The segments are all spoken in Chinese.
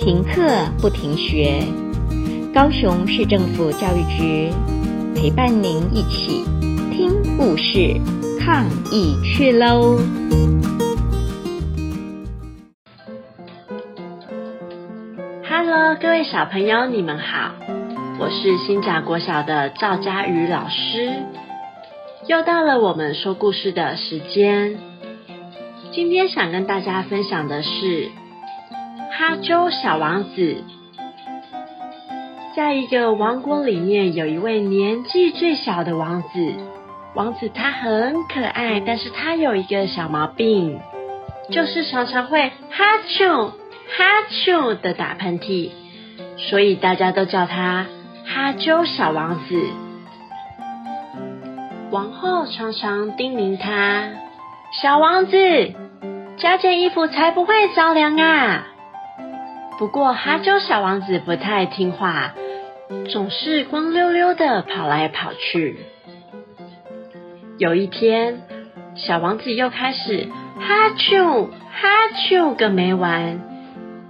停课不停学，高雄市政府教育局陪伴您一起听故事、抗疫去喽！Hello，各位小朋友，你们好，我是新甲国小的赵佳瑜老师，又到了我们说故事的时间。今天想跟大家分享的是。哈啾小王子，在一个王国里面，有一位年纪最小的王子。王子他很可爱，但是他有一个小毛病，就是常常会哈啾哈啾的打喷嚏，所以大家都叫他哈啾小王子。王后常常叮咛他：“小王子，加件衣服才不会着凉啊！”不过，哈啾小王子不太听话，总是光溜溜的跑来跑去。有一天，小王子又开始哈啾哈啾个没完，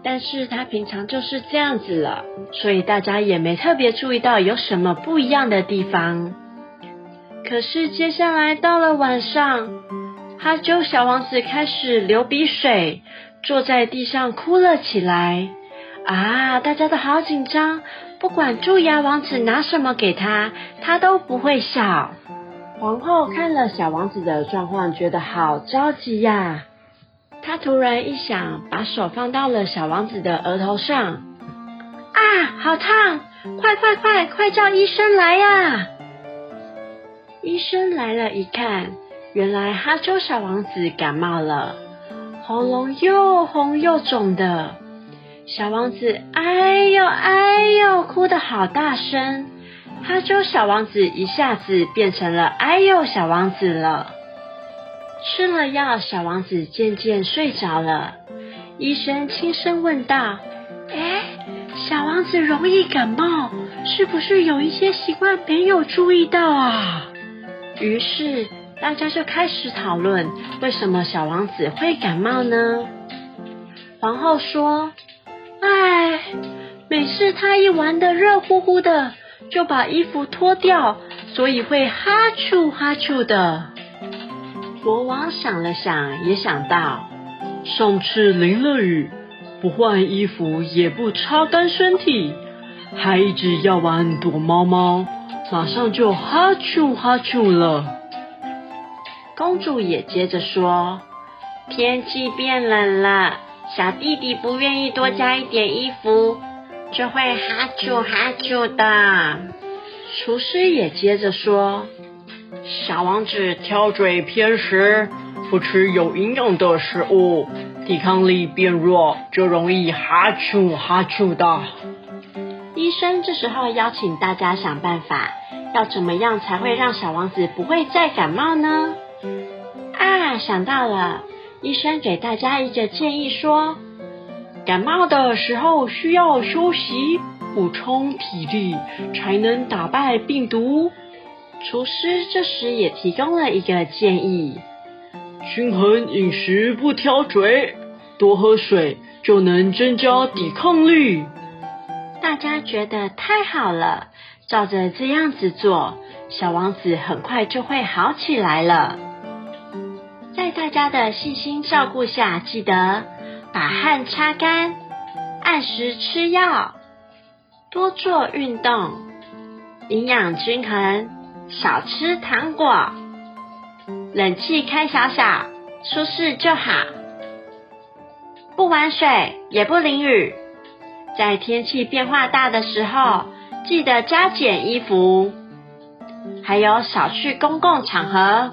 但是他平常就是这样子了，所以大家也没特别注意到有什么不一样的地方。可是接下来到了晚上，哈啾小王子开始流鼻水，坐在地上哭了起来。啊！大家都好紧张，不管蛀牙王子拿什么给他，他都不会笑。皇后看了小王子的状况，觉得好着急呀。她突然一想，把手放到了小王子的额头上。啊，好烫！快快快，快叫医生来呀！医生来了，一看，原来哈啾小王子感冒了，喉咙又红又肿的。小王子，哎呦哎呦，哭得好大声！哈啾小王子一下子变成了哎呦小王子了。吃了药，小王子渐渐睡着了。医生轻声问道：“哎，小王子容易感冒，是不是有一些习惯没有注意到啊？”于是大家就开始讨论，为什么小王子会感冒呢？皇后说。唉，每次他一玩的热乎乎的，就把衣服脱掉，所以会哈啾哈啾的。国王想了想，也想到上次淋了雨，不换衣服，也不擦干身体，还一直要玩躲猫猫，马上就哈啾哈啾了。公主也接着说：“天气变冷了。”小弟弟不愿意多加一点衣服，就会哈啾哈啾的。厨师也接着说：“小王子挑嘴偏食，不吃有营养的食物，抵抗力变弱，就容易哈啾哈啾的。”医生这时候邀请大家想办法，要怎么样才会让小王子不会再感冒呢？啊，想到了。医生给大家一个建议说，感冒的时候需要休息，补充体力，才能打败病毒。厨师这时也提供了一个建议：均衡饮食，不挑嘴，多喝水，就能增加抵抗力。大家觉得太好了，照着这样子做，小王子很快就会好起来了。在大家的细心照顾下，记得把汗擦干，按时吃药，多做运动，营养均衡，少吃糖果，冷气开小小，舒适就好。不玩水，也不淋雨，在天气变化大的时候，记得加减衣服，还有少去公共场合。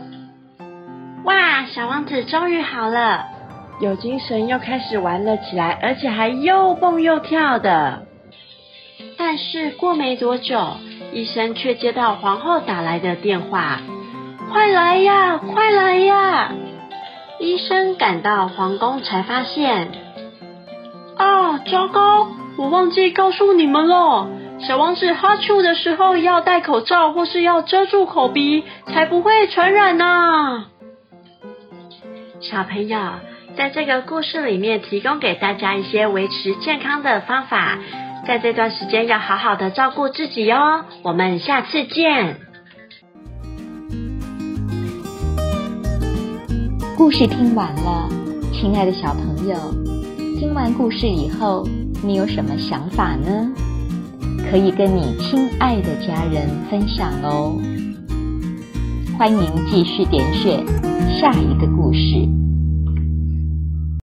哇，小王子终于好了，有精神又开始玩了起来，而且还又蹦又跳的。但是过没多久，医生却接到皇后打来的电话：“快来呀，快来呀！”医生赶到皇宫才发现，啊，糟糕，我忘记告诉你们了，小王子哈啾的时候要戴口罩，或是要遮住口鼻，才不会传染呢。小朋友，在这个故事里面提供给大家一些维持健康的方法，在这段时间要好好的照顾自己哦。我们下次见。故事听完了，亲爱的小朋友，听完故事以后，你有什么想法呢？可以跟你亲爱的家人分享哦。欢迎继续点选下一个故事。